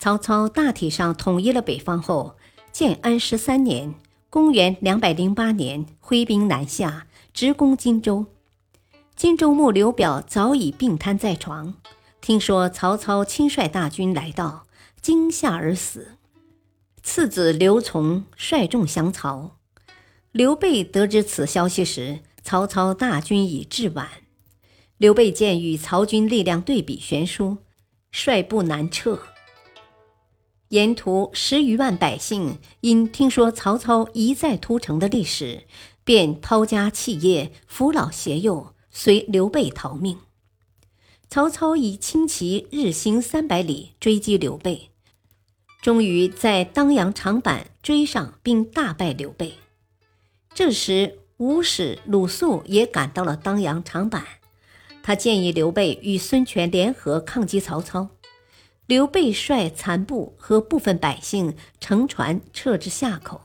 曹操大体上统一了北方后，建安十三年（公元208年），挥兵南下，直攻荆州。荆州牧刘表早已病瘫在床，听说曹操亲率大军来到，惊吓而死。次子刘琮率众降曹。刘备得知此消息时，曹操大军已至晚。刘备见与曹军力量对比悬殊，率部南撤。沿途十余万百姓因听说曹操一再屠城的历史，便抛家弃业、扶老携幼，随刘备逃命。曹操以轻骑日行三百里追击刘备，终于在当阳长坂追上，并大败刘备。这时，吴使鲁肃也赶到了当阳长坂，他建议刘备与孙权联合抗击曹操。刘备率残部和部分百姓乘船撤至夏口。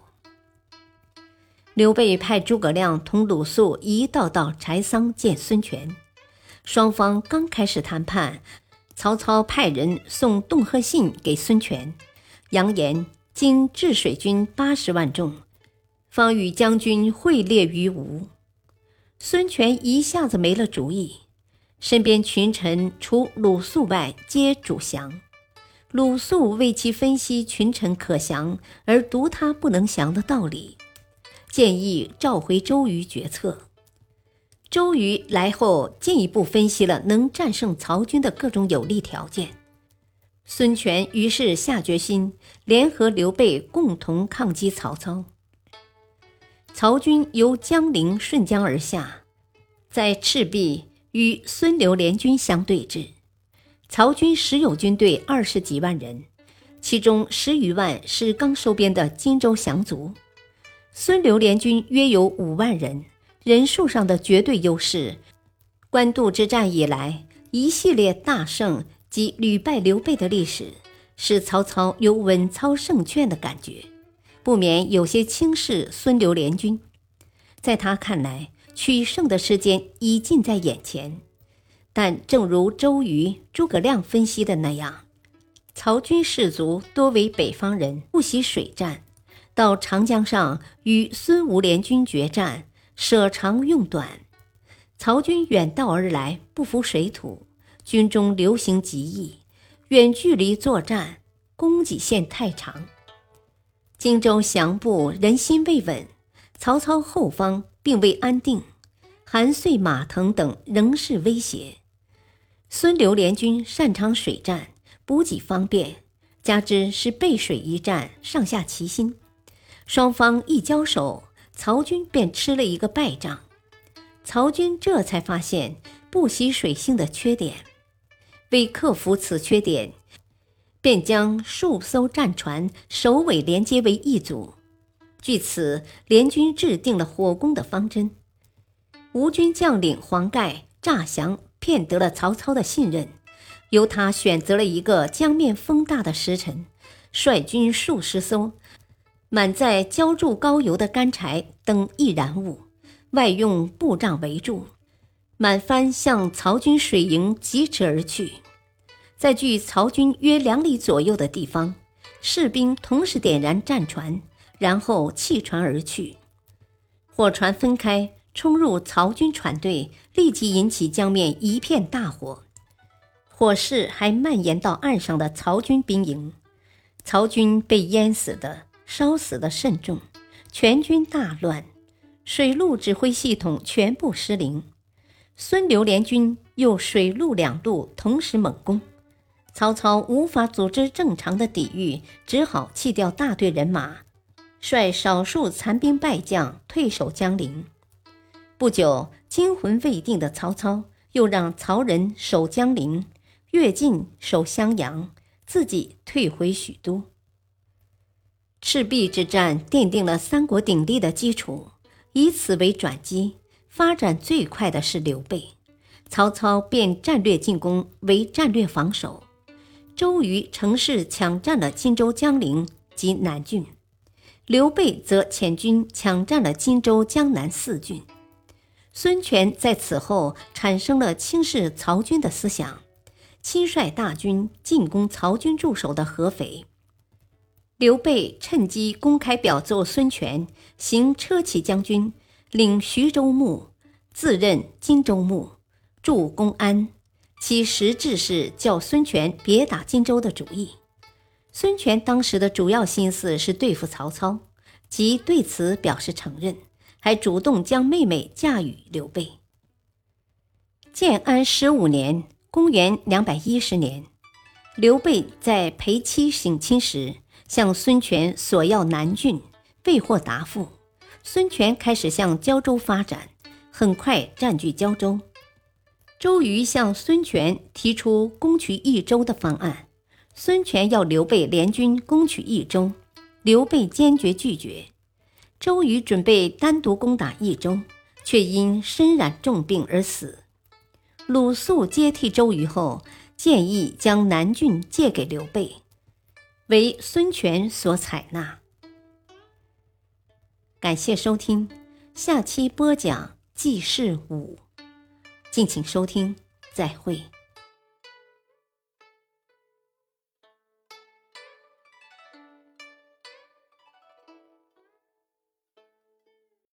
刘备派诸葛亮同鲁肃一道到柴桑见孙权。双方刚开始谈判，曹操派人送恫吓信给孙权，扬言今治水军八十万众，方与将军会猎于吴。孙权一下子没了主意，身边群臣除鲁肃外皆主降。鲁肃为其分析群臣可降而独他不能降的道理，建议召回周瑜决策。周瑜来后，进一步分析了能战胜曹军的各种有利条件。孙权于是下决心联合刘备共同抗击曹操。曹军由江陵顺江而下，在赤壁与孙刘联军相对峙。曹军实有军队二十几万人，其中十余万是刚收编的荆州降卒。孙刘联军约有五万人，人数上的绝对优势。官渡之战以来，一系列大胜及屡败刘备的历史，使曹操有稳操胜券的感觉，不免有些轻视孙刘联军。在他看来，取胜的时间已近在眼前。但正如周瑜、诸葛亮分析的那样，曹军士卒多为北方人，不习水战，到长江上与孙吴联军决战，舍长用短。曹军远道而来，不服水土，军中流行疾疫，远距离作战，供给线太长。荆州降部人心未稳，曹操后方并未安定，韩遂、马腾等仍是威胁。孙刘联军擅长水战，补给方便，加之是背水一战，上下齐心，双方一交手，曹军便吃了一个败仗。曹军这才发现不习水性的缺点，为克服此缺点，便将数艘战船首尾连接为一组。据此，联军制定了火攻的方针。吴军将领黄盖诈降。骗得了曹操的信任，由他选择了一个江面风大的时辰，率军数十艘，满载浇筑高油的干柴等易燃物，外用布帐围住，满帆向曹军水营疾驰而去。在距曹军约两里左右的地方，士兵同时点燃战船，然后弃船而去，火船分开。冲入曹军船队，立即引起江面一片大火，火势还蔓延到岸上的曹军兵营，曹军被淹死的、烧死的甚重，全军大乱，水陆指挥系统全部失灵。孙刘联军又水陆两路同时猛攻，曹操无法组织正常的抵御，只好弃掉大队人马，率少数残兵败将退守江陵。不久，惊魂未定的曹操又让曹仁守江陵，乐进守襄阳，自己退回许都。赤壁之战奠定了三国鼎立的基础，以此为转机，发展最快的是刘备。曹操变战略进攻为战略防守，周瑜乘势抢占了荆州江陵及南郡，刘备则遣军抢占了荆州江南四郡。孙权在此后产生了轻视曹军的思想，亲率大军进攻曹军驻守的合肥。刘备趁机公开表奏孙权，行车骑将军，领徐州牧，自任荆州牧，驻公安。其实质是叫孙权别打荆州的主意。孙权当时的主要心思是对付曹操，即对此表示承认，还主动将妹妹嫁与刘备。建安十五年（公元两百一十年），刘备在陪妻省亲时。向孙权索要南郡，未获答复。孙权开始向胶州发展，很快占据胶州。周瑜向孙权提出攻取益州的方案，孙权要刘备联军攻取益州，刘备坚决拒绝。周瑜准备单独攻打益州，却因身染重病而死。鲁肃接替周瑜后，建议将南郡借给刘备。为孙权所采纳。感谢收听，下期播讲记事五，敬请收听，再会。